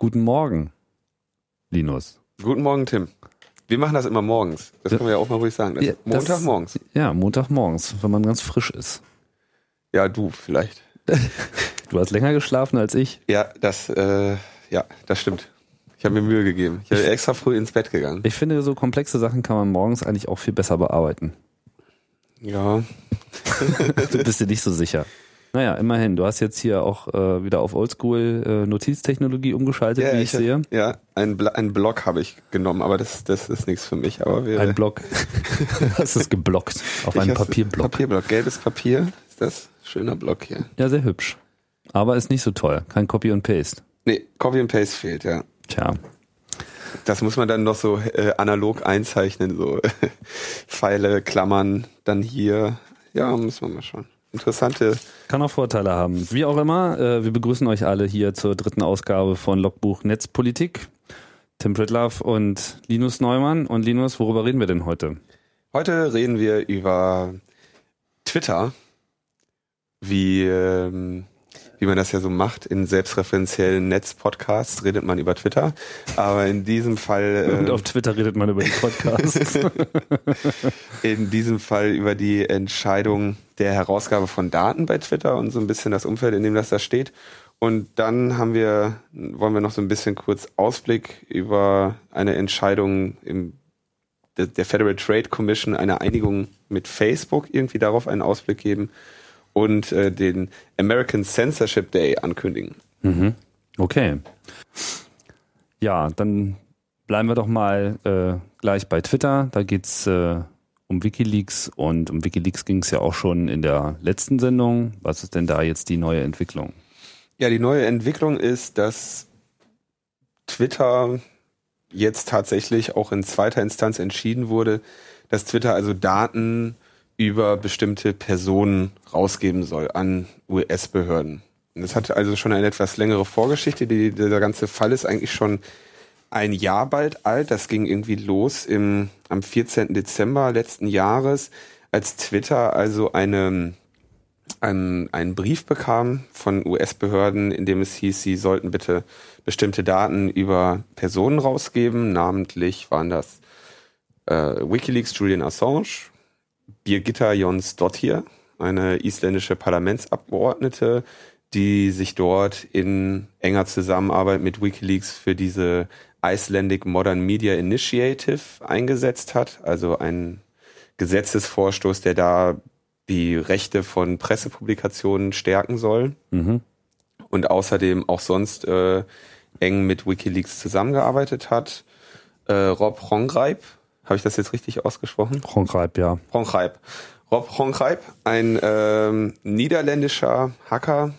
Guten Morgen, Linus. Guten Morgen, Tim. Wir machen das immer morgens. Das können wir ja auch mal ruhig sagen. Das Ja, Montagmorgens. Ja, Montagmorgens, wenn man ganz frisch ist. Ja, du vielleicht. Du hast länger geschlafen als ich. Ja, das, äh, ja, das stimmt. Ich habe mir Mühe gegeben. Ich bin extra früh ins Bett gegangen. Ich finde, so komplexe Sachen kann man morgens eigentlich auch viel besser bearbeiten. Ja, Du bist dir nicht so sicher. Naja, immerhin. Du hast jetzt hier auch äh, wieder auf Oldschool äh, Notiztechnologie umgeschaltet, ja wie ich, sehe. Ja, ein, Bla ein Block habe ich genommen, aber das, das ist nichts für mich. Aber wir, Ein Block. Du hast es geblockt auf Ich einen Papierblock. Papierblock, gelbes Papier. Ist das? Schöner Block hier. Ja, sehr hübsch. Aber ist nicht so toll. Kein Copy und Paste. Nee, Copy and Paste fehlt, ja. Tja. Das muss man dann noch so äh, analog einzeichnen, so Pfeile, Klammern, dann hier. Ja, muss man mal schauen. Interessante. Kann auch Vorteile haben. Wie auch immer, äh, wir begrüßen euch alle hier zur dritten Ausgabe von Logbuch Netzpolitik. Tim Pritlaff und Linus Neumann. Und Linus, worüber reden wir denn heute? Heute reden wir über Twitter, wie, ähm, wie man das ja so macht. In selbstreferenziellen Netzpodcasts redet man über Twitter. Aber in diesem Fall, Und äh, auf Twitter redet man über die Podcasts. in diesem Fall über die Entscheidung der Herausgabe von Daten bei Twitter und so ein bisschen das Umfeld, in dem das da steht. Und dann haben wir, wollen wir noch so ein bisschen kurz Ausblick über eine Entscheidung im, der Federal Trade Commission, eine Einigung mit Facebook irgendwie darauf einen Ausblick geben und äh, den American Censorship Day ankündigen. mhm. Okay. Ja, dann bleiben wir doch mal äh, gleich bei Twitter. Da geht's äh, um Wikileaks und um Wikileaks ging es ja auch schon in der letzten Sendung. Was ist denn da jetzt die neue Entwicklung? Ja, die neue Entwicklung ist, dass Twitter jetzt tatsächlich auch in zweiter Instanz entschieden wurde, dass Twitter also Daten über bestimmte Personen rausgeben soll an US-Behörden. Das hat also schon eine etwas längere Vorgeschichte. Die, dieser ganze Fall ist eigentlich schon ein Jahr bald alt. Das ging irgendwie los im, am 14. Dezember letzten Jahres, als Twitter also eine einen, einen Brief bekam von US-Behörden, in dem es hieß, sie sollten bitte bestimmte Daten über Personen rausgeben. Namentlich waren das äh, Wikileaks Julian Assange, Birgitta Jonsdottir, eine isländische Parlamentsabgeordnete, die sich dort in enger Zusammenarbeit mit Wikileaks für diese Icelandic Modern Media Initiative eingesetzt hat, also ein Gesetzesvorstoß, der da die Rechte von Pressepublikationen stärken soll Mhm. und außerdem auch sonst äh, eng mit WikiLeaks zusammengearbeitet hat. Äh, Rob Hongreip, habe ich das jetzt richtig ausgesprochen? Honkreib, ja. Hongreip. Rob Hongreip, ein ähm, niederländischer Hacker.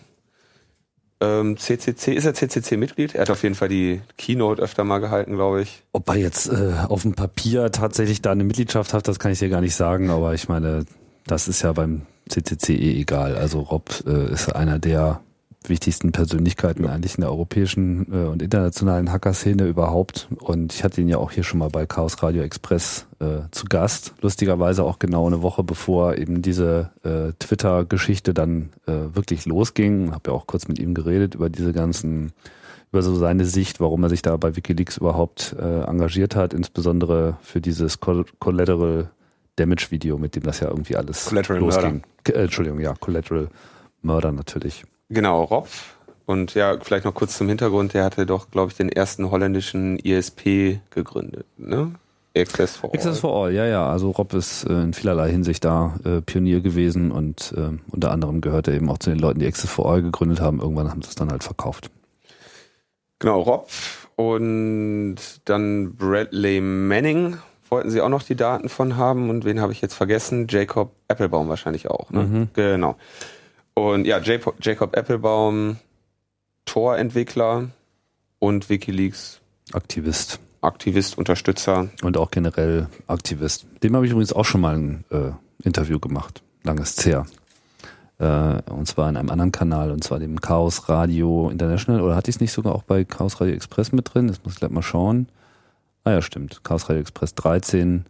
Ähm, CCC, ist er CCC-Mitglied? Er hat auf jeden Fall die Keynote öfter mal gehalten, glaube ich. Ob er jetzt äh, auf dem Papier tatsächlich da eine Mitgliedschaft hat, das kann ich dir gar nicht sagen, aber ich meine, das ist ja beim CCC eh egal. Also Rob äh, ist einer der wichtigsten Persönlichkeiten eigentlich in der europäischen äh, und internationalen Hacker-Szene überhaupt. Und ich hatte ihn ja auch hier schon mal bei Chaos Radio Express äh, zu Gast. Lustigerweise auch genau eine Woche bevor eben diese äh, Twitter-Geschichte dann äh, wirklich losging. Habe ja auch kurz mit ihm geredet über diese ganzen über so seine Sicht, warum er sich da bei WikiLeaks überhaupt äh, engagiert hat, insbesondere für dieses Col Collateral Damage Video, mit dem das ja irgendwie alles Collateral losging. Äh, Entschuldigung, ja, Collateral Murder natürlich. Genau, Rob. Und ja, vielleicht noch kurz zum Hintergrund, der hatte doch, glaube ich, den ersten holländischen ISP gegründet, ne? Access for All. Access for All, ja, ja. Also Rob ist äh, in vielerlei Hinsicht da äh, Pionier gewesen und äh, unter anderem gehört er eben auch zu den Leuten, die Access for All gegründet haben. Irgendwann haben sie es dann halt verkauft. Genau, Rob und dann Bradley Manning wollten sie auch noch die Daten von haben und wen habe ich jetzt vergessen? Jacob Applebaum wahrscheinlich auch, ne? Mhm. Genau. Und ja, Jacob, Applebaum, Tor-Entwickler und WikiLeaks Aktivist. Aktivist, Unterstützer. Und auch generell Aktivist. Dem habe ich übrigens auch schon mal ein äh, Interview gemacht. Langes her. Äh, und zwar in einem anderen Kanal, und zwar dem Chaos Radio International. Oder hatte ich es nicht sogar auch bei Chaos Radio Express mit drin? Das muss ich gleich mal schauen. Ah ja, stimmt. Chaos Radio Express 13.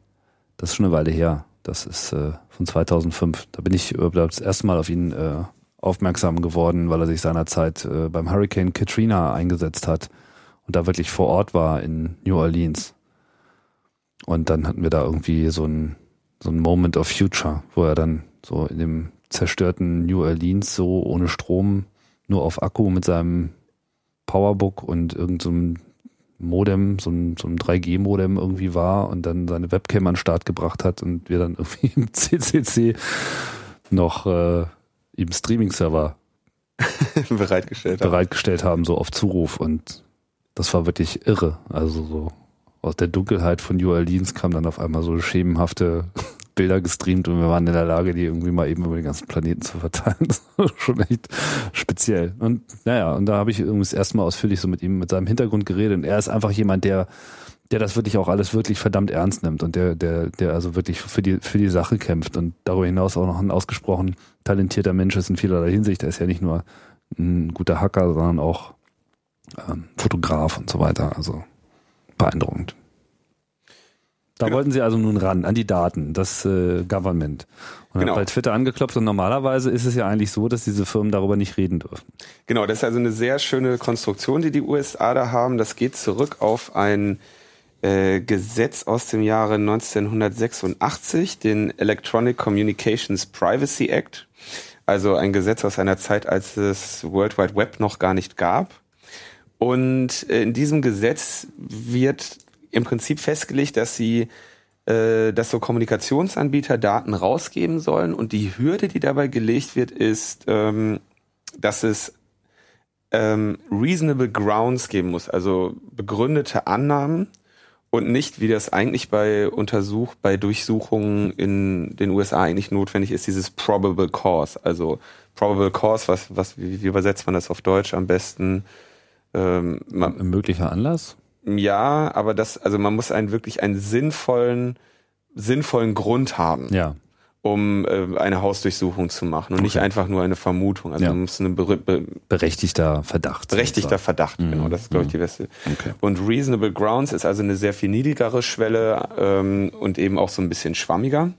Das ist schon eine Weile her. Das ist äh, von 2005. Da bin ich äh, das erste Mal auf ihn äh, aufmerksam geworden, weil er sich seinerzeit äh, beim Hurricane Katrina eingesetzt hat und da wirklich vor Ort war in New Orleans. Und dann hatten wir da irgendwie so ein, so ein Moment of Future, wo er dann so in dem zerstörten New Orleans so ohne Strom, nur auf Akku mit seinem Powerbook und irgendeinem so Modem, so ein, so ein 3G-Modem irgendwie war und dann seine Webcam an den Start gebracht hat und wir dann irgendwie im CCC noch äh, ihm Streaming-Server bereitgestellt, bereitgestellt haben, so auf Zuruf und das war wirklich irre. Also so aus der Dunkelheit von New Orleans kam dann auf einmal so schemenhafte Bilder gestreamt und wir waren in der Lage, die irgendwie mal eben über den ganzen Planeten zu verteilen. Das war schon echt speziell. Und naja, und da habe ich irgendwie das erste Mal ausführlich so mit ihm, mit seinem Hintergrund geredet. Und er ist einfach jemand, der, der das wirklich auch alles wirklich verdammt ernst nimmt und der, der, der also wirklich für die, für die Sache kämpft und darüber hinaus auch noch ein ausgesprochen talentierter Mensch ist in vielerlei Hinsicht. Er ist ja nicht nur ein guter Hacker, sondern auch ähm, Fotograf und so weiter. Also beeindruckend. Da genau. wollten sie also nun ran, an die Daten, das äh, Government. Und genau. hat bei Twitter angeklopft und normalerweise ist es ja eigentlich so, dass diese Firmen darüber nicht reden dürfen. Genau, das ist also eine sehr schöne Konstruktion, die die USA da haben. Das geht zurück auf ein äh, Gesetz aus dem Jahre 1986, den Electronic Communications Privacy Act. Also ein Gesetz aus einer Zeit, als es World Wide Web noch gar nicht gab. Und äh, in diesem Gesetz wird im Prinzip festgelegt, dass sie äh, dass so Kommunikationsanbieter Daten rausgeben sollen und die Hürde, die dabei gelegt wird, ist, ähm, dass es ähm, reasonable grounds geben muss, also begründete Annahmen und nicht, wie das eigentlich bei Untersuch, bei Durchsuchungen in den USA eigentlich notwendig ist, dieses probable cause. Also probable cause, was, was, wie, wie übersetzt man das auf Deutsch am besten? Ähm, man, Ein möglicher Anlass? Ja, aber das, also man muss einen wirklich einen sinnvollen, sinnvollen Grund haben. Ja. Um äh, eine Hausdurchsuchung zu machen und okay. nicht einfach nur eine Vermutung. Also ja. man muss eine be be berechtigter Verdacht. Berechtigter Verdacht, mhm. genau. Das ist, glaube ich, die mhm. beste. Okay. Und Reasonable Grounds ist also eine sehr viel niedrigere Schwelle ähm, und eben auch so ein bisschen schwammiger.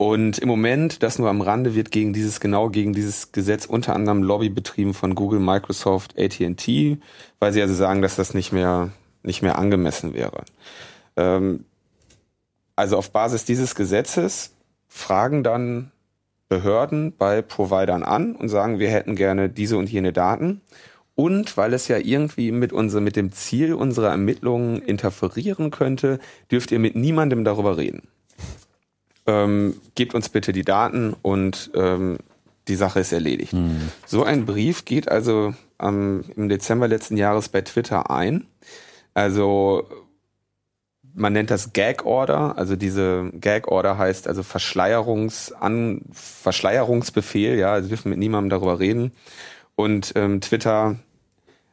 Und im Moment, das nur am Rande, wird gegen dieses, genau gegen dieses Gesetz unter anderem Lobby betrieben von Google, Microsoft, AT&T, weil sie also sagen, dass das nicht mehr, nicht mehr angemessen wäre. Ähm, also auf Basis dieses Gesetzes fragen dann Behörden bei Providern an und sagen, wir hätten gerne diese und jene Daten. Und weil es ja irgendwie mit, unser, mit dem Ziel unserer Ermittlungen interferieren könnte, dürft ihr mit niemandem darüber reden ähm, gebt uns bitte die Daten und ähm, die Sache ist erledigt. Mhm. So ein Brief geht also ähm, im Dezember letzten Jahres bei Twitter ein. Also man nennt das Gag Order, also diese Gag Order heißt also Verschleierungs an Verschleierungsbefehl, ja, sie dürfen mit niemandem darüber reden. Und ähm, Twitter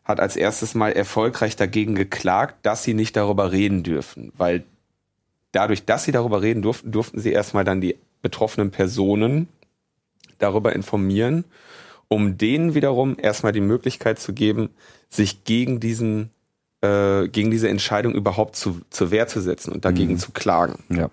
hat als erstes mal erfolgreich dagegen geklagt, dass sie nicht darüber reden dürfen, weil dadurch, dass sie darüber reden durften, durften sie erstmal dann die betroffenen Personen darüber informieren, um denen wiederum erstmal die Möglichkeit zu geben, sich gegen diesen äh, gegen diese Entscheidung überhaupt zu, zur Wehr zu setzen und dagegen mhm. zu klagen. Ja.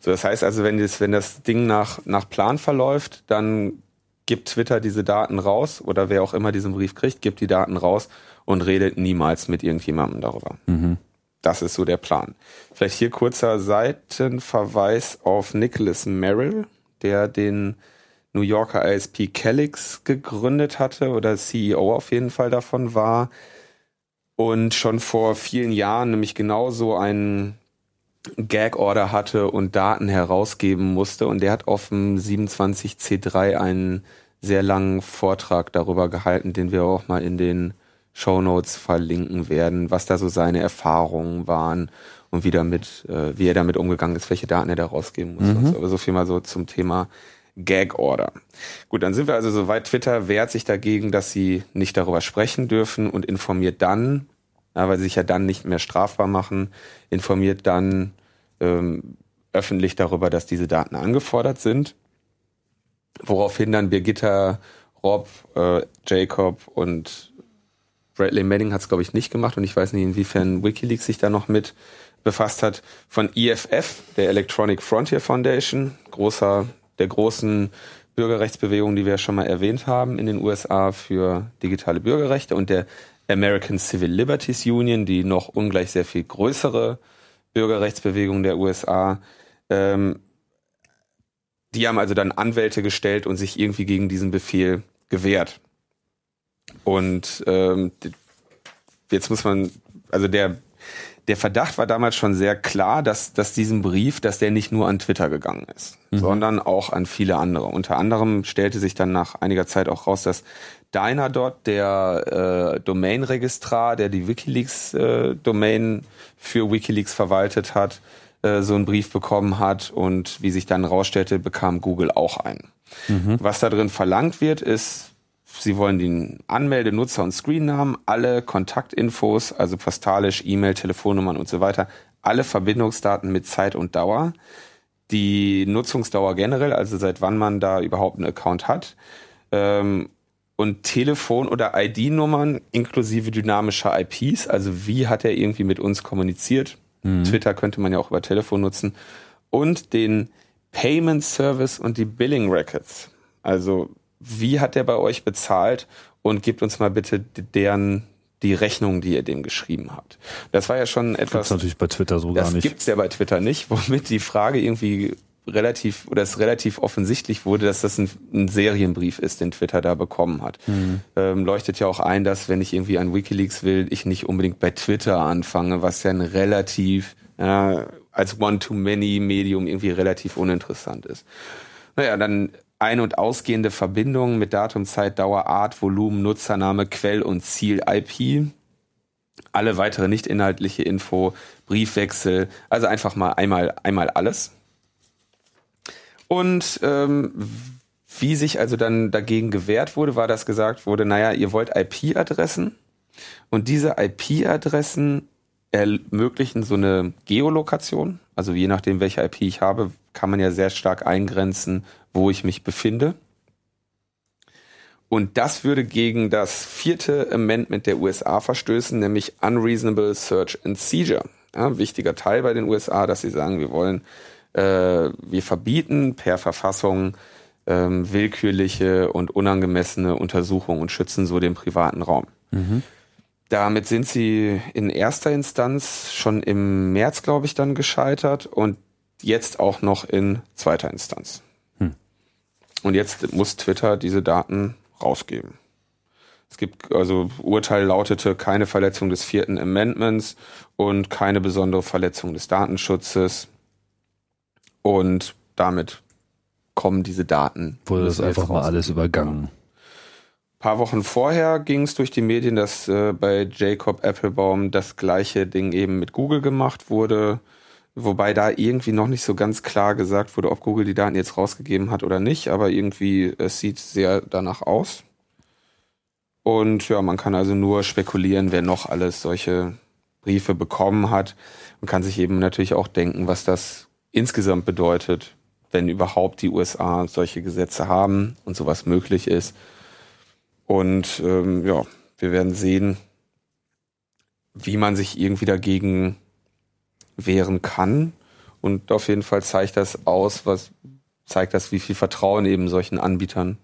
So, das heißt also, wenn das, wenn das Ding nach, nach Plan verläuft, dann gibt Twitter diese Daten raus oder wer auch immer diesen Brief kriegt, gibt die Daten raus und redet niemals mit irgendjemandem darüber. Mhm. Das ist so der Plan. Vielleicht hier kurzer Seitenverweis auf Nicholas Merrill, der den New Yorker ISP Calix gegründet hatte oder CEO auf jeden Fall davon war und schon vor vielen Jahren nämlich genauso einen Gag-Order hatte und Daten herausgeben musste und der hat auf dem 27C3 einen sehr langen Vortrag darüber gehalten, den wir auch mal in den Show Notes verlinken werden, was da so seine Erfahrungen waren und wie damit, äh, wie er damit umgegangen ist, welche Daten er da rausgeben muss. Mhm. So. Aber so viel mal so zum Thema Gag Order. Gut, dann sind wir also soweit. Twitter wehrt sich dagegen, dass sie nicht darüber sprechen dürfen und informiert dann, weil sie sich ja dann nicht mehr strafbar machen, informiert dann ähm, öffentlich darüber, dass diese Daten angefordert sind. Woraufhin dann Birgitta, Rob, äh, Jacob und Bradley Manning hat es, glaube ich, nicht gemacht und ich weiß nicht, inwiefern Wikileaks sich da noch mit befasst hat. Von EFF, der Electronic Frontier Foundation, großer, der großen Bürgerrechtsbewegung, die wir schon mal erwähnt haben in den USA für digitale Bürgerrechte und der American Civil Liberties Union, die noch ungleich sehr viel größere Bürgerrechtsbewegung der USA. Ähm, die haben also dann Anwälte gestellt und sich irgendwie gegen diesen Befehl gewehrt. Und ähm, jetzt muss man, also der der Verdacht war damals schon sehr klar, dass, dass diesen Brief, dass der nicht nur an Twitter gegangen ist, mhm. sondern auch an viele andere. Unter anderem stellte sich dann nach einiger Zeit auch raus, dass Dynadot, der äh, Domain-Registrar, der die WikiLeaks-Domain äh, für WikiLeaks verwaltet hat, äh, so einen Brief bekommen hat und wie sich dann rausstellte, bekam Google auch einen. Mhm. Was da drin verlangt wird, ist Sie wollen den Anmelde-, Nutzer- und Screennamen, alle Kontaktinfos, also postalisch, E-Mail, Telefonnummern und so weiter, alle Verbindungsdaten mit Zeit und Dauer, die Nutzungsdauer generell, also seit wann man da überhaupt einen Account hat, ähm, und Telefon- oder ID-Nummern inklusive dynamischer IPs, also wie hat er irgendwie mit uns kommuniziert. Mhm. Twitter könnte man ja auch über Telefon nutzen. Und den Payment Service und die Billing Records. Also wie hat der bei euch bezahlt und gebt uns mal bitte deren die Rechnung, die ihr dem geschrieben habt. Das war ja schon etwas. Das natürlich bei Twitter so gar nicht. Das gibt's ja bei Twitter nicht, womit die Frage irgendwie relativ oder es relativ offensichtlich wurde, dass das ein, ein Serienbrief ist, den Twitter da bekommen hat. Mhm. Ähm, leuchtet ja auch ein, dass wenn ich irgendwie an WikiLeaks will, ich nicht unbedingt bei Twitter anfange, was ja ein relativ ja, als One-to-Many-Medium irgendwie relativ uninteressant ist. Naja, dann ein- und ausgehende Verbindungen mit Datum, Zeit, Dauer, Art, Volumen, Nutzername, Quell und Ziel IP. Alle weitere nicht inhaltliche Info, Briefwechsel, also einfach mal einmal, einmal alles. Und ähm, wie sich also dann dagegen gewehrt wurde, war, dass gesagt wurde, naja, ihr wollt IP-Adressen und diese IP-Adressen ermöglichen so eine Geolokation. Also je nachdem, welche IP ich habe, kann man ja sehr stark eingrenzen, wo ich mich befinde. Und das würde gegen das vierte Amendment der USA verstößen, nämlich Unreasonable Search and Seizure. Ja, wichtiger Teil bei den USA, dass sie sagen, wir wollen, äh, wir verbieten per Verfassung ähm, willkürliche und unangemessene Untersuchungen und schützen so den privaten Raum. Mhm. Damit sind sie in erster Instanz schon im März, glaube ich, dann gescheitert und jetzt auch noch in zweiter Instanz. Und jetzt muss Twitter diese Daten rausgeben. Es gibt also Urteil lautete keine Verletzung des vierten Amendments und keine besondere Verletzung des Datenschutzes. Und damit kommen diese Daten. Wurde das einfach mal alles übergangen. Ein paar Wochen vorher ging es durch die Medien, dass äh, bei Jacob Applebaum das gleiche Ding eben mit Google gemacht wurde. Wobei da irgendwie noch nicht so ganz klar gesagt wurde, ob Google die Daten jetzt rausgegeben hat oder nicht, aber irgendwie es sieht sehr danach aus. Und ja, man kann also nur spekulieren, wer noch alles solche Briefe bekommen hat und kann sich eben natürlich auch denken, was das insgesamt bedeutet, wenn überhaupt die USA solche Gesetze haben und sowas möglich ist. Und ähm, ja, wir werden sehen, wie man sich irgendwie dagegen wehren kann. Und auf jeden Fall zeigt das aus, was zeigt das, wie viel Vertrauen eben solchen Anbietern.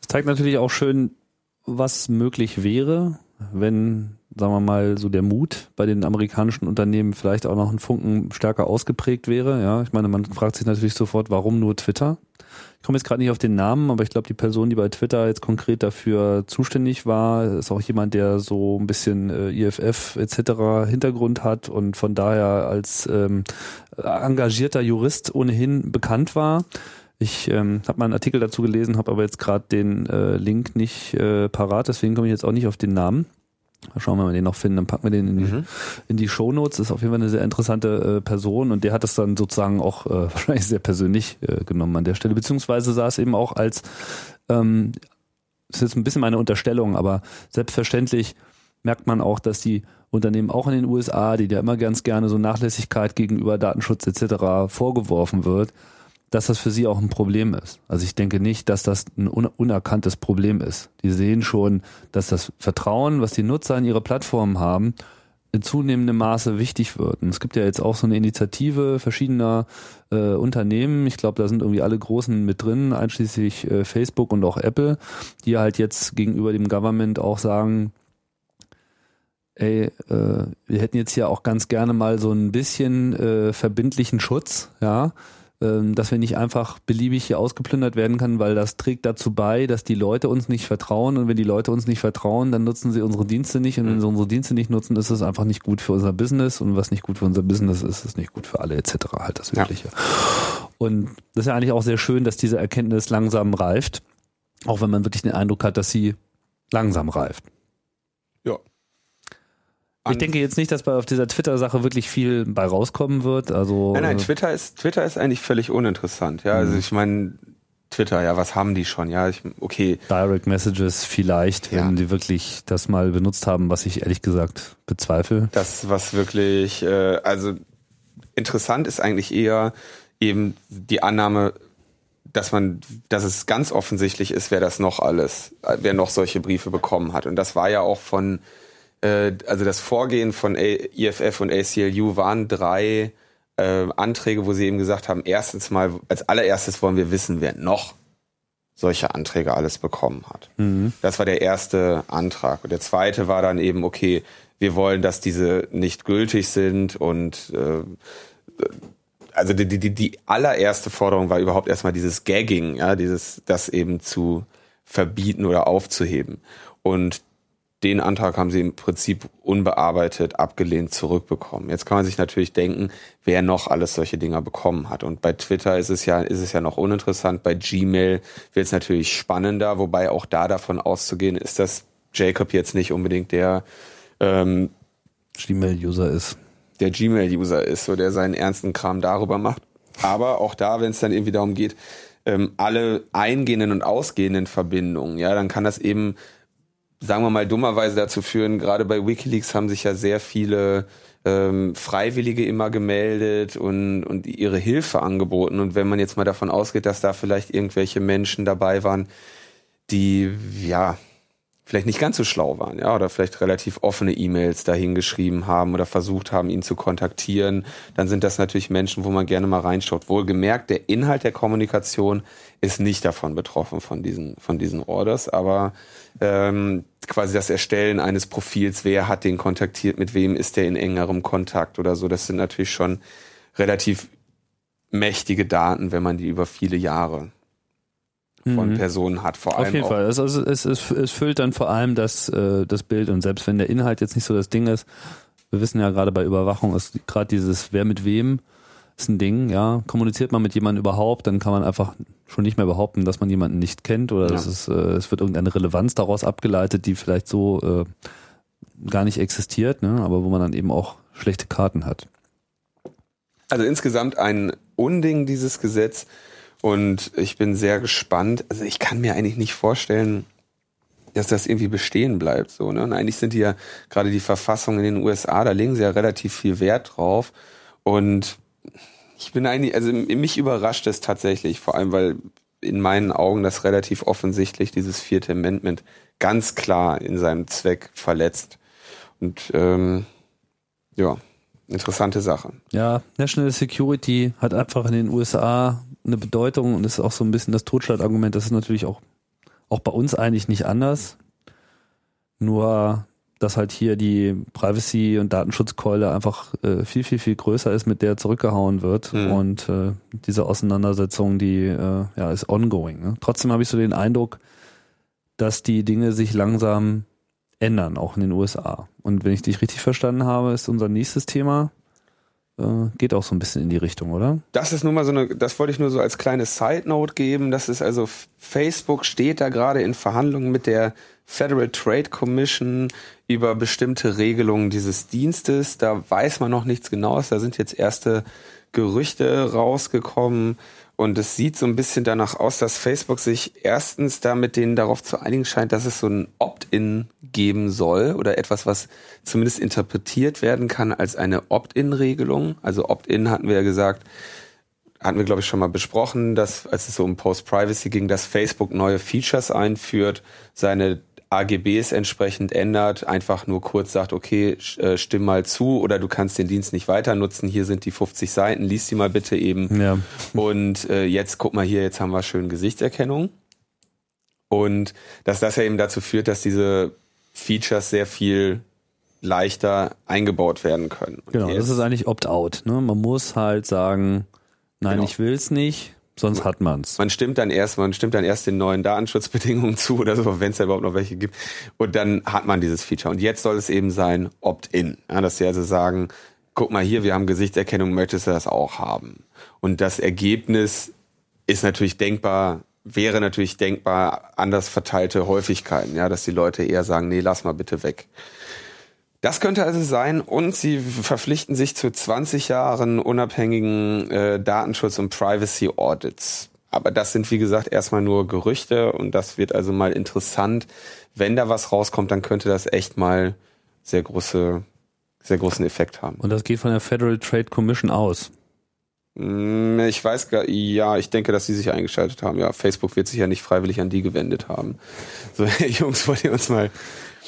Es zeigt natürlich auch schön, was möglich wäre, wenn, sagen wir mal, so der Mut bei den amerikanischen Unternehmen vielleicht auch noch einen Funken stärker ausgeprägt wäre. Ja, ich meine, man fragt sich natürlich sofort, warum nur Twitter? Ich komme jetzt gerade nicht auf den Namen, aber ich glaube, die Person, die bei Twitter jetzt konkret dafür zuständig war, ist auch jemand, der so ein bisschen äh, IFF etc. Hintergrund hat und von daher als ähm, engagierter Jurist ohnehin bekannt war. Ich ähm, habe mal einen Artikel dazu gelesen, habe aber jetzt gerade den äh, Link nicht äh, parat, deswegen komme ich jetzt auch nicht auf den Namen. Mal schauen, wenn wir den noch finden, dann packen wir den in die, mhm. in die Shownotes. Ist auf jeden Fall eine sehr interessante äh, Person und der hat es dann sozusagen auch äh, wahrscheinlich sehr persönlich äh, genommen an der Stelle. Beziehungsweise sah es eben auch als, ähm, das ist jetzt ein bisschen meine Unterstellung, aber selbstverständlich merkt man auch, dass die Unternehmen auch in den USA, die ja immer ganz gerne so Nachlässigkeit gegenüber Datenschutz etc. vorgeworfen wird, dass das für sie auch ein Problem ist. Also ich denke nicht, dass das ein unerkanntes Problem ist. Die sehen schon, dass das Vertrauen, was die Nutzer in ihre Plattformen haben, in zunehmendem Maße wichtig wird. Und es gibt ja jetzt auch so eine Initiative verschiedener äh, Unternehmen. Ich glaube, da sind irgendwie alle Großen mit drin, einschließlich äh, Facebook und auch Apple, die halt jetzt gegenüber dem Government auch sagen, ey, äh, wir hätten jetzt hier auch ganz gerne mal so ein bisschen äh, verbindlichen Schutz, ja, dass wir nicht einfach beliebig hier ausgeplündert werden können, weil das trägt dazu bei, dass die Leute uns nicht vertrauen und wenn die Leute uns nicht vertrauen, dann nutzen sie unsere Dienste nicht und wenn sie unsere Dienste nicht nutzen, ist es einfach nicht gut für unser Business und was nicht gut für unser Business ist, ist nicht gut für alle etc. halt das Übliche. Ja. Und das ist ja eigentlich auch sehr schön, dass diese Erkenntnis langsam reift, auch wenn man wirklich den Eindruck hat, dass sie langsam reift. Ich denke jetzt nicht, dass bei auf dieser Twitter-Sache wirklich viel bei rauskommen wird. Also nein, nein, Twitter ist Twitter ist eigentlich völlig uninteressant. Ja, also mhm. ich meine Twitter, ja, was haben die schon? Ja, ich, okay. Direct Messages vielleicht, ja. wenn die wirklich das mal benutzt haben, was ich ehrlich gesagt bezweifle. Das, was wirklich, äh, also interessant ist eigentlich eher eben die Annahme, dass man, dass es ganz offensichtlich ist, wer das noch alles, wer noch solche Briefe bekommen hat. Und das war ja auch von äh, also das Vorgehen von IFF und ACLU waren drei äh, Anträge, wo sie eben gesagt haben, erstens mal, als allererstes wollen wir wissen, wer noch solche Anträge alles bekommen hat. Mhm. Das war der erste Antrag. Und der zweite war dann eben, okay, wir wollen, dass diese nicht gültig sind und äh, also die, die, die allererste Forderung war überhaupt erstmal dieses Gagging, ja, dieses, das eben zu verbieten oder aufzuheben. Und den Antrag haben sie im Prinzip unbearbeitet abgelehnt zurückbekommen. Jetzt kann man sich natürlich denken, wer noch alles solche Dinger bekommen hat. Und bei Twitter ist es ja, ist es ja noch uninteressant. Bei Gmail wird es natürlich spannender, wobei auch da davon auszugehen ist, dass Jacob jetzt nicht unbedingt der ähm, Gmail-User ist. Der Gmail-User ist, so der seinen ernsten Kram darüber macht. Aber auch da, wenn es dann irgendwie darum geht, ähm, alle eingehenden und ausgehenden Verbindungen, ja, dann kann das eben sagen wir mal, dummerweise dazu führen, gerade bei Wikileaks haben sich ja sehr viele ähm, Freiwillige immer gemeldet und, und ihre Hilfe angeboten. Und wenn man jetzt mal davon ausgeht, dass da vielleicht irgendwelche Menschen dabei waren, die, ja, vielleicht nicht ganz so schlau waren, ja, oder vielleicht relativ offene E-Mails dahin geschrieben haben oder versucht haben, ihn zu kontaktieren, dann sind das natürlich Menschen, wo man gerne mal reinschaut. Wohlgemerkt, der Inhalt der Kommunikation ist nicht davon betroffen von diesen, von diesen Orders, aber ähm, quasi das Erstellen eines Profils, wer hat den kontaktiert, mit wem ist der in engerem Kontakt oder so, das sind natürlich schon relativ mächtige Daten, wenn man die über viele Jahre von mhm. Personen hat. Vor allem Auf jeden Fall. Also, also es, es, es füllt dann vor allem das, äh, das Bild und selbst wenn der Inhalt jetzt nicht so das Ding ist, wir wissen ja gerade bei Überwachung ist gerade dieses Wer mit wem ist ein Ding, ja. Kommuniziert man mit jemandem überhaupt, dann kann man einfach schon nicht mehr behaupten, dass man jemanden nicht kennt oder ja. dass es, äh, es wird irgendeine Relevanz daraus abgeleitet, die vielleicht so äh, gar nicht existiert, ne? aber wo man dann eben auch schlechte Karten hat. Also insgesamt ein Unding, dieses Gesetz. Und ich bin sehr gespannt. Also ich kann mir eigentlich nicht vorstellen, dass das irgendwie bestehen bleibt. So, ne? Und eigentlich sind die ja gerade die Verfassungen in den USA, da legen sie ja relativ viel Wert drauf. Und ich bin eigentlich, also mich überrascht es tatsächlich, vor allem weil in meinen Augen das relativ offensichtlich dieses vierte Amendment ganz klar in seinem Zweck verletzt. Und ähm, ja, interessante Sache. Ja, National Security hat einfach in den USA eine Bedeutung und ist auch so ein bisschen das Totschlagargument. Das ist natürlich auch, auch bei uns eigentlich nicht anders. Nur, dass halt hier die Privacy- und Datenschutzkeule einfach äh, viel, viel, viel größer ist, mit der zurückgehauen wird. Mhm. Und äh, diese Auseinandersetzung, die äh, ja, ist ongoing. Ne? Trotzdem habe ich so den Eindruck, dass die Dinge sich langsam ändern, auch in den USA. Und wenn ich dich richtig verstanden habe, ist unser nächstes Thema äh, geht auch so ein bisschen in die Richtung, oder? Das ist nur mal so eine, das wollte ich nur so als kleine Side Note geben. Das ist also, Facebook steht da gerade in Verhandlungen mit der Federal Trade Commission über bestimmte Regelungen dieses Dienstes. Da weiß man noch nichts Genaues. Da sind jetzt erste Gerüchte rausgekommen. Und es sieht so ein bisschen danach aus, dass Facebook sich erstens da mit denen darauf zu einigen scheint, dass es so ein Opt-in geben soll oder etwas, was zumindest interpretiert werden kann als eine Opt-in-Regelung. Also Opt-in hatten wir ja gesagt, hatten wir glaube ich schon mal besprochen, dass als es so um Post-Privacy ging, dass Facebook neue Features einführt, seine AGBs entsprechend ändert, einfach nur kurz sagt, okay, äh, stimm mal zu oder du kannst den Dienst nicht weiter nutzen, hier sind die 50 Seiten, lies die mal bitte eben. Ja. Und äh, jetzt guck mal hier, jetzt haben wir schön Gesichtserkennung. Und dass das ja eben dazu führt, dass diese Features sehr viel leichter eingebaut werden können. Und Genau, das ist eigentlich Opt-out. Ne? Man muss halt sagen, nein, Genau. ich will's nicht, sonst hat man's. man stimmt dann erst, man stimmt dann erst den neuen Datenschutzbedingungen zu oder so, wenn es da überhaupt noch welche gibt. Und dann hat man dieses Feature. Und jetzt soll es eben sein Opt-in. Ja, dass sie also sagen, guck mal hier, wir haben Gesichtserkennung, möchtest du das auch haben? Und das Ergebnis ist natürlich denkbar, wäre natürlich denkbar anders verteilte Häufigkeiten, ja, dass die Leute eher sagen, nee, lass mal bitte weg. Das könnte also sein und sie verpflichten sich zu 20 Jahren unabhängigen äh, Datenschutz- und Privacy-Audits. Aber das sind, wie gesagt, erstmal nur Gerüchte und das wird also mal interessant. Wenn da was rauskommt, dann könnte das echt mal sehr große, sehr großen Effekt haben. Und das geht von der Federal Trade Commission aus. Mm, Ich weiß gar, ja, ich denke, dass sie sich eingeschaltet haben. Ja, Facebook wird sich ja nicht freiwillig an die gewendet haben. So, Jungs, wollt ihr uns mal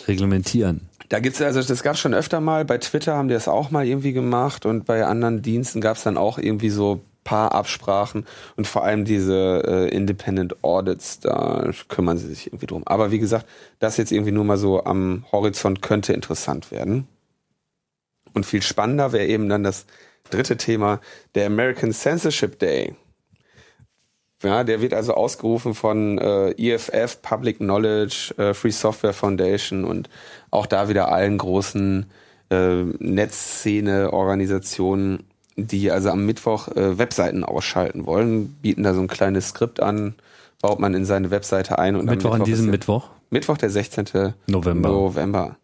Reglementieren. Da gibt's also, das gab's schon öfter mal. Bei Twitter haben die das auch mal irgendwie gemacht und bei anderen Diensten gab's dann auch irgendwie so paar Absprachen und vor allem diese äh, Independent Audits, da kümmern sie sich irgendwie drum. Aber wie gesagt, das jetzt irgendwie nur mal so am Horizont könnte interessant werden. Und viel spannender wäre eben dann das dritte Thema, der American Censorship Day. Ja, der wird also ausgerufen von äh, EFF, Public Knowledge, äh, Free Software Foundation und auch da wieder allen großen äh, Netzszene-Organisationen, die also am Mittwoch äh, Webseiten ausschalten wollen, bieten da so ein kleines Skript an, baut man in seine Webseite ein. Und am Mittwoch an diesem Mittwoch, Mittwoch, der 16. November November.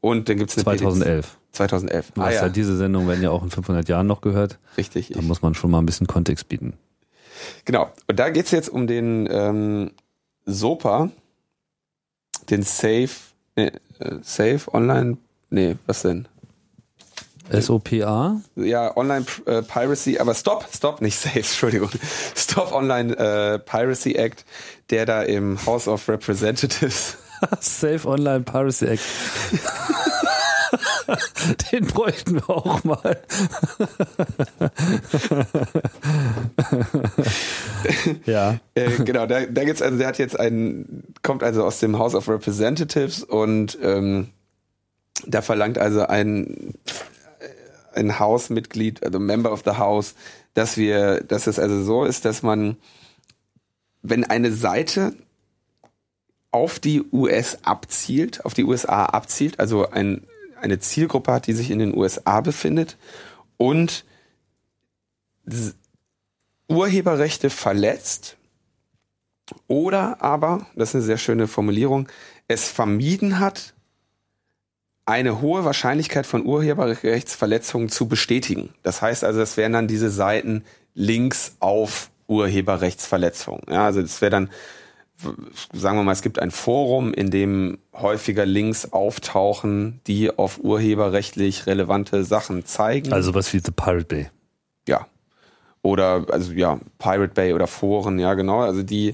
Und dann gibt's eine 2011. Petition. 2011. Du Ah ja, ja, diese Sendung werden ja auch in 500 Jahren noch gehört. richtig. Da muss man schon mal ein bisschen Kontext bieten. Genau. Und da geht's jetzt um den ähm, SOPA, den Safe, äh, Safe Online, nee, was denn? SOPA? Ja, Online äh, Piracy, aber Stop, Stop, nicht Safe, Entschuldigung. Stop Online äh, Piracy Act, der da im House of Representatives Safe Online Piracy Act. Den bräuchten wir auch mal. ja. Äh, genau, da, da gibt's also, der hat jetzt einen, kommt also aus dem House of Representatives und ähm, da verlangt also ein, ein Hausmitglied, also Member of the House, dass wir, dass es also so ist, dass man, wenn eine Seite auf die US abzielt, auf die USA abzielt, also ein, eine Zielgruppe hat, die sich in den USA befindet und Urheberrechte verletzt oder aber, das ist eine sehr schöne Formulierung, es vermieden hat, eine hohe Wahrscheinlichkeit von Urheberrechtsverletzungen zu bestätigen. Das heißt also, das wären dann diese Seiten Links auf Urheberrechtsverletzungen. Ja, also das wäre dann, sagen wir mal, es gibt ein Forum, in dem häufiger Links auftauchen, die auf urheberrechtlich relevante Sachen zeigen. Also was wie The Pirate Bay. ja. Oder, also ja, Pirate Bay oder Foren, ja genau. Also die,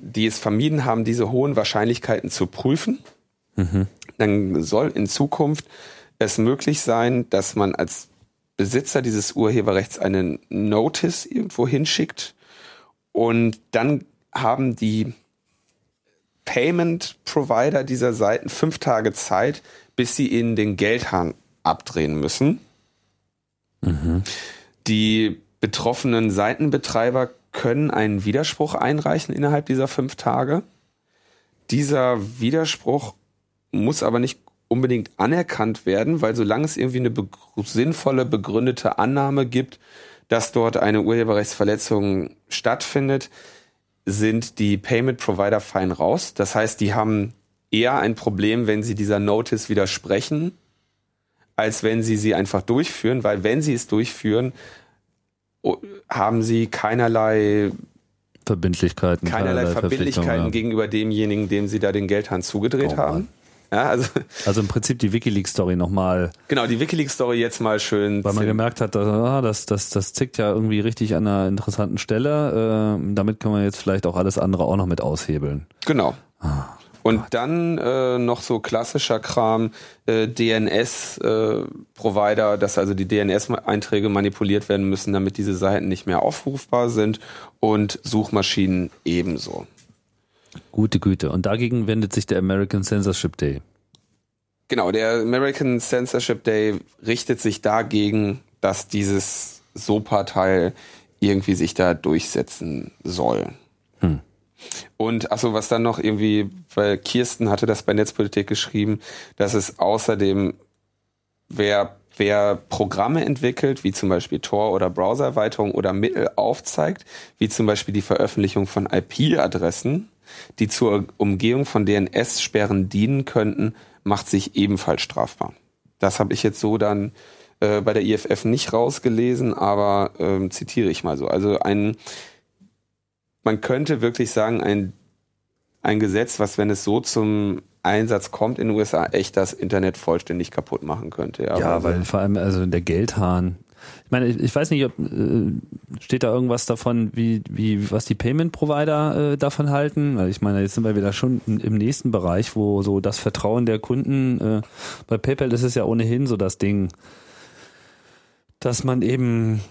die es vermieden haben, diese hohen Wahrscheinlichkeiten zu prüfen. Dann soll in Zukunft es möglich sein, dass man als Besitzer dieses Urheberrechts einen Notice irgendwo hinschickt und dann haben die Payment Provider dieser Seiten fünf Tage Zeit, bis sie ihnen den Geldhahn abdrehen müssen. Die betroffenen Seitenbetreiber können einen Widerspruch einreichen innerhalb dieser fünf Tage. Dieser Widerspruch muss aber nicht unbedingt anerkannt werden, weil solange es irgendwie eine begr sinnvolle, begründete Annahme gibt, dass dort eine Urheberrechtsverletzung stattfindet, sind die Payment Provider fein raus. Das heißt, die haben eher ein Problem, wenn sie dieser Notice widersprechen, als wenn sie sie einfach durchführen, weil wenn sie es durchführen, o- haben sie keinerlei, Verbindlichkeiten. keinerlei Verpflichtungen, Verbindlichkeiten gegenüber demjenigen, dem sie da den Geldhahn zugedreht Oh haben. Ja, also Also im Prinzip die WikiLeaks-Story nochmal, genau, die WikiLeaks-Story jetzt mal schön. weil man gemerkt hat, dass, ah, das, das, das zickt ja irgendwie richtig an einer interessanten Stelle. Äh, damit können wir jetzt vielleicht auch alles andere auch noch mit aushebeln. Genau. Ah, Und dann äh, noch so klassischer Kram, äh, DNS-Provider, dass also die DNS-Einträge manipuliert werden müssen, damit diese Seiten nicht mehr aufrufbar sind und Suchmaschinen ebenso. Gute Güte. Und dagegen wendet sich der American Censorship Day. Genau, der American Censorship Day richtet sich dagegen, dass dieses SOPA-Teil irgendwie sich da durchsetzen soll. Hm. Und achso, was dann noch irgendwie, weil Kirsten hatte das bei Netzpolitik geschrieben, dass es außerdem, wer, wer Programme entwickelt, wie zum Beispiel Tor oder Browsererweiterung oder Mittel aufzeigt, wie zum Beispiel die Veröffentlichung von IP-Adressen, die zur Umgehung von DNS-Sperren dienen könnten, macht sich ebenfalls strafbar. Das habe ich jetzt so dann äh, bei der IFF nicht rausgelesen, aber ähm, zitiere ich mal so. Also ein, man könnte wirklich sagen, ein, ein Gesetz, was, wenn es so zum Einsatz kommt in den USA, echt das Internet vollständig kaputt machen könnte. Ja, ja weil vor allem also der Geldhahn. Ich meine, ich weiß nicht, ob äh, steht da irgendwas davon, wie wie was die Payment Provider äh, davon halten. Weil ich meine, jetzt sind wir wieder schon im nächsten Bereich, wo so das Vertrauen der Kunden äh, bei PayPal ist es ja ohnehin so das Ding dass man eben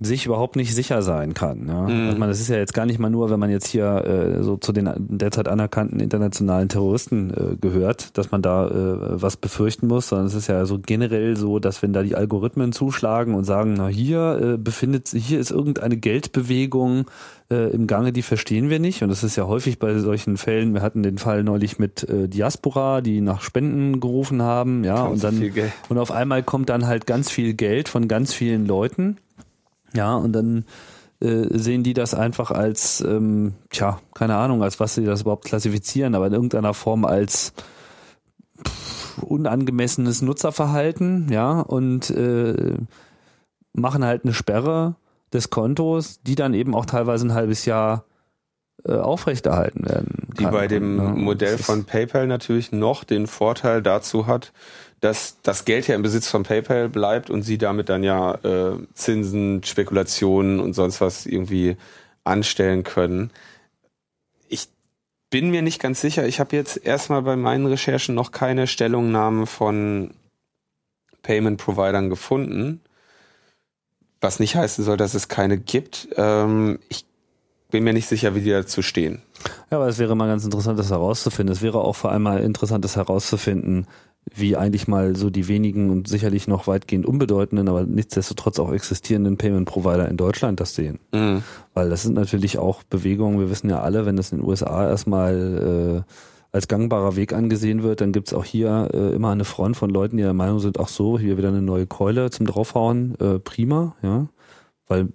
sich überhaupt nicht sicher sein kann. Ja? Mhm. Ich meine, das ist ja jetzt gar nicht mal nur, wenn man jetzt hier äh, so zu den derzeit anerkannten internationalen Terroristen äh, gehört, dass man da äh, was befürchten muss, sondern es ist ja so generell so, dass wenn da die Algorithmen zuschlagen und sagen, na hier äh, befindet sich, hier ist irgendeine Geldbewegung äh, im Gange, die verstehen wir nicht. Und das ist ja häufig bei solchen Fällen. Wir hatten den Fall neulich mit äh, Diaspora, die nach Spenden gerufen haben, ja, und dann und auf einmal kommt dann halt ganz viel Geld von ganz vielen Leuten ja, und dann äh, sehen die das einfach als, ähm, tja, keine Ahnung, als was sie das überhaupt klassifizieren, aber in irgendeiner Form als pff, unangemessenes Nutzerverhalten, ja, und äh, machen halt eine Sperre des Kontos, die dann eben auch teilweise ein halbes Jahr äh, aufrechterhalten werden. Die bei dem ne? Modell von PayPal natürlich noch den Vorteil dazu hat, dass das Geld ja im Besitz von PayPal bleibt und sie damit dann ja äh, Zinsen, Spekulationen und sonst was irgendwie anstellen können. Ich bin mir nicht ganz sicher. Ich habe jetzt erstmal bei meinen Recherchen noch keine Stellungnahmen von Payment-Providern gefunden. Was nicht heißen soll, dass es keine gibt. Ähm, ich bin mir nicht sicher, wie die dazu stehen. Ja, aber es wäre mal ganz interessant, das herauszufinden. Es wäre auch vor allem mal interessant, das herauszufinden, wie eigentlich mal so die wenigen und sicherlich noch weitgehend unbedeutenden, aber nichtsdestotrotz auch existierenden Payment-Provider in Deutschland das sehen. Mhm. Weil das sind natürlich auch Bewegungen, wir wissen ja alle, wenn das in den USA erstmal äh, als gangbarer Weg angesehen wird, dann gibt's auch hier äh, immer eine Front von Leuten, die der Meinung sind, ach so, hier wieder eine neue Keule zum Draufhauen, äh, prima, ja. Weil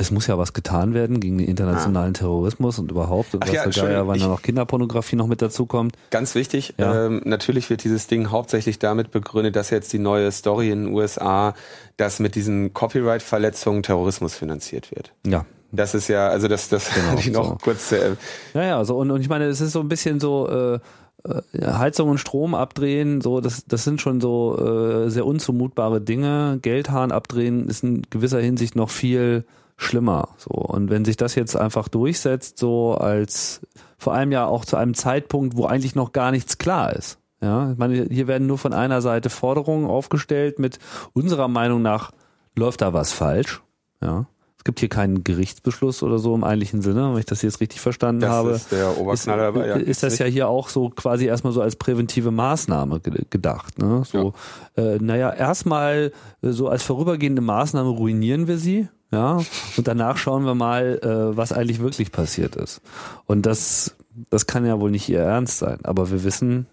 es muss ja was getan werden gegen den internationalen ah. Terrorismus und überhaupt und Ach was ja, Geier, wann da noch Kinderpornografie noch mit dazu kommt. Ganz wichtig, ja. ähm, natürlich wird dieses Ding hauptsächlich damit begründet, dass jetzt die neue Story in den USA, dass mit diesen Copyright-Verletzungen Terrorismus finanziert wird. Ja. Das ist ja, also das, das genau, ich noch so. kurz. Äh, ja, ja, so und, und ich meine, es ist so ein bisschen so, äh, äh, Heizung und Strom abdrehen, so das, das sind schon so äh, sehr unzumutbare Dinge. Geldhahn abdrehen ist in gewisser Hinsicht noch viel schlimmer. So und wenn sich das jetzt einfach durchsetzt, so als vor allem ja auch zu einem Zeitpunkt, wo eigentlich noch gar nichts klar ist. Ja, ich meine, hier werden nur von einer Seite Forderungen aufgestellt mit unserer Meinung nach läuft da was falsch. Ja. Es gibt hier keinen Gerichtsbeschluss oder so im eigentlichen Sinne, wenn ich das jetzt richtig verstanden das habe. Ist der Oberknaller ist, dabei, ja, ist das nicht. ja hier auch so quasi erstmal so als präventive Maßnahme gedacht. Ne? So, ja. äh, naja, erstmal äh, so als vorübergehende Maßnahme ruinieren wir sie, ja, und danach schauen wir mal, äh, was eigentlich wirklich passiert ist. Und das, das kann ja wohl nicht ihr Ernst sein. Aber wir wissen,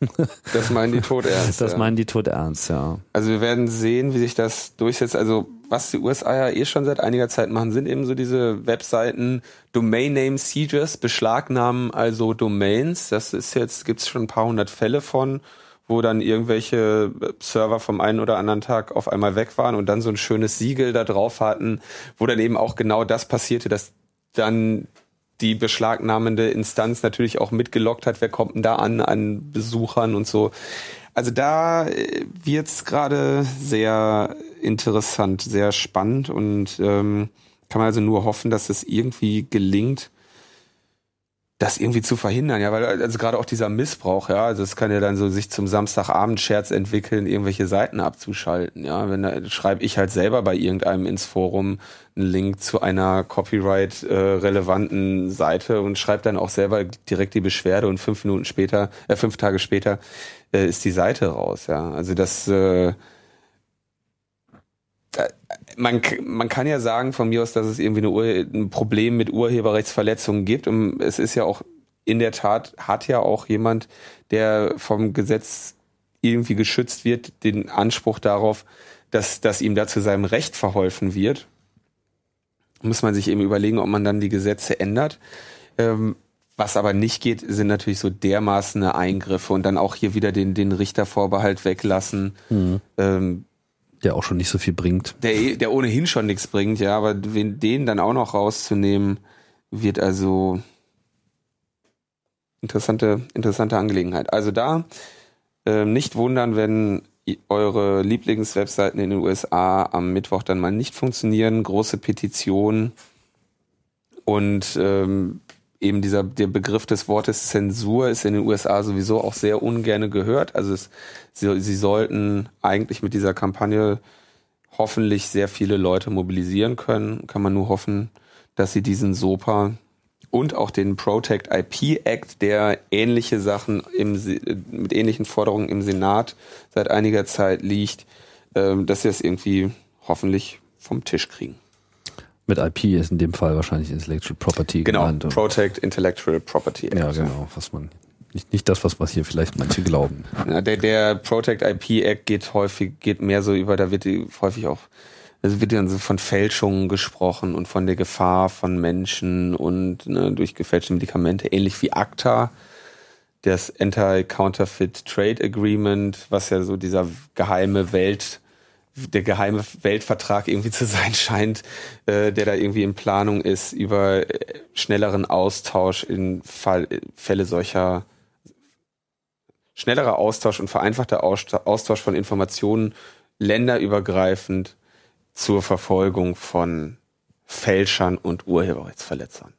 das meinen die tot ernst. Das ja. meinen die tot ernst, ja. Also wir werden sehen, wie sich das durchsetzt. Also was die USA ja eh schon seit einiger Zeit machen, sind eben so diese Webseiten Domain Name Sieges, beschlagnahmen also Domains. Das ist jetzt, gibt's schon ein paar hundert Fälle von wo dann irgendwelche Server vom einen oder anderen Tag auf einmal weg waren und dann so ein schönes Siegel da drauf hatten, wo dann eben auch genau das passierte, dass dann die beschlagnahmende Instanz natürlich auch mitgelockt hat, wer kommt denn da an, an Besuchern und so. Also da äh, wird's gerade sehr interessant, sehr spannend und ähm, kann man also nur hoffen, dass es irgendwie gelingt, das irgendwie zu verhindern, ja, weil also gerade auch dieser Missbrauch, ja, also es kann ja dann so sich zum Samstagabend-Scherz entwickeln, irgendwelche Seiten abzuschalten, ja, wenn da schreibe ich halt selber bei irgendeinem ins Forum einen Link zu einer Copyright-relevanten äh, Seite und schreibe dann auch selber direkt die Beschwerde und fünf Minuten später, äh, fünf Tage später äh, ist die Seite raus, ja, also das äh, man, man kann ja sagen von mir aus, dass es irgendwie eine ein Problem mit Urheberrechtsverletzungen gibt. Und es ist ja auch in der Tat, hat ja auch jemand, der vom Gesetz irgendwie geschützt wird, den Anspruch darauf, dass, dass ihm da zu seinem Recht verholfen wird. Muss man sich eben überlegen, ob man dann die Gesetze ändert. Ähm, was aber nicht geht, sind natürlich so dermaßen Eingriffe und dann auch hier wieder den, den Richtervorbehalt weglassen. Mhm. Ähm, der auch schon nicht so viel bringt. Der, der ohnehin schon nichts bringt, ja, aber den dann auch noch rauszunehmen, wird also interessante, interessante Angelegenheit. Also da äh, nicht wundern, wenn eure Lieblingswebseiten in den USA am Mittwoch dann mal nicht funktionieren. Große Petition und ähm, eben dieser der Begriff des Wortes Zensur ist in den USA sowieso auch sehr ungern gehört. Also es, sie, sie sollten eigentlich mit dieser Kampagne hoffentlich sehr viele Leute mobilisieren können. Kann man nur hoffen, dass sie diesen SOPA und auch den Protect IP Act, der ähnliche Sachen im, mit ähnlichen Forderungen im Senat seit einiger Zeit liegt, ähm, dass sie es irgendwie hoffentlich vom Tisch kriegen. Mit IP ist in dem Fall wahrscheinlich Intellectual Property genau, genannt. Genau, Protect Intellectual Property Act. Ja, genau, was man nicht, nicht das, was, was hier vielleicht manche glauben. Ja, der, der Protect IP Act geht häufig, geht mehr so über, da wird häufig auch, also wird dann so von Fälschungen gesprochen und von der Gefahr von Menschen und ne, durch gefälschte Medikamente, ähnlich wie ACTA, das Anti-Counterfeit Trade Agreement, was ja so dieser geheime Welt der geheime Weltvertrag irgendwie zu sein scheint, äh, der da irgendwie in Planung ist über äh, schnelleren Austausch in Fall, Fälle solcher schnellerer Austausch und vereinfachter Austausch von Informationen länderübergreifend zur Verfolgung von Fälschern und Urheberrechtsverletzern.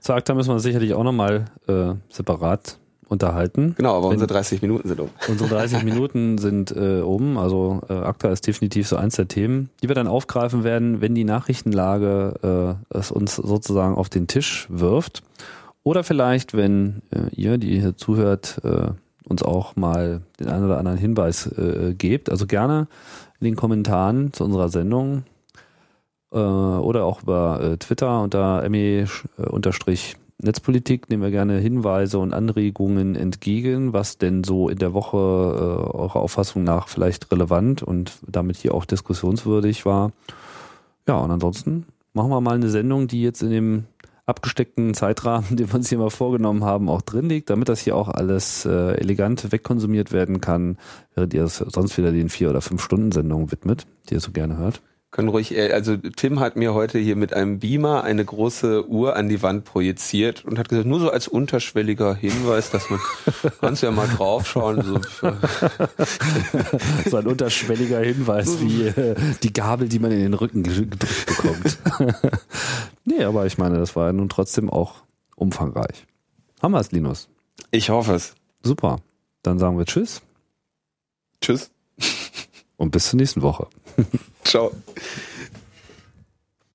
Zu ACTA müssen wir sicherlich auch nochmal äh, separat unterhalten. Genau, aber Wenn, unsere 30 Minuten sind um. Unsere 30 Minuten sind äh, um. Also äh, ACTA ist definitiv so eins der Themen, die wir dann aufgreifen werden, wenn die Nachrichtenlage äh, es uns sozusagen auf den Tisch wirft. Oder vielleicht, wenn äh, ihr, die hier zuhört, äh, uns auch mal den einen oder anderen Hinweis äh, gebt. Also gerne in den Kommentaren zu unserer Sendung äh, oder auch über äh, Twitter unter me-unterstrich Netzpolitik nehmen wir gerne Hinweise und Anregungen entgegen, was denn so in der Woche äh, eurer Auffassung nach vielleicht relevant und damit hier auch diskussionswürdig war. Ja, und ansonsten machen wir mal eine Sendung, die jetzt in dem abgesteckten Zeitrahmen, den wir uns hier mal vorgenommen haben, auch drin liegt, damit das hier auch alles äh, elegant wegkonsumiert werden kann, während ihr es sonst wieder den vier oder fünf Stunden Sendungen widmet, die ihr so gerne hört können ruhig, äh, also Tim hat mir heute hier mit einem Beamer eine große Uhr an die Wand projiziert und hat gesagt, nur so als unterschwelliger Hinweis, dass man, kannst ja mal draufschauen. So, so ein unterschwelliger Hinweis wie äh, die Gabel, die man in den Rücken gedrückt bekommt. nee, aber ich meine, das war ja nun trotzdem auch umfangreich. Haben wir es, Linus? Ich hoffe es. Super. Dann sagen wir Tschüss. Tschüss. Und bis zur nächsten Woche. Ciao.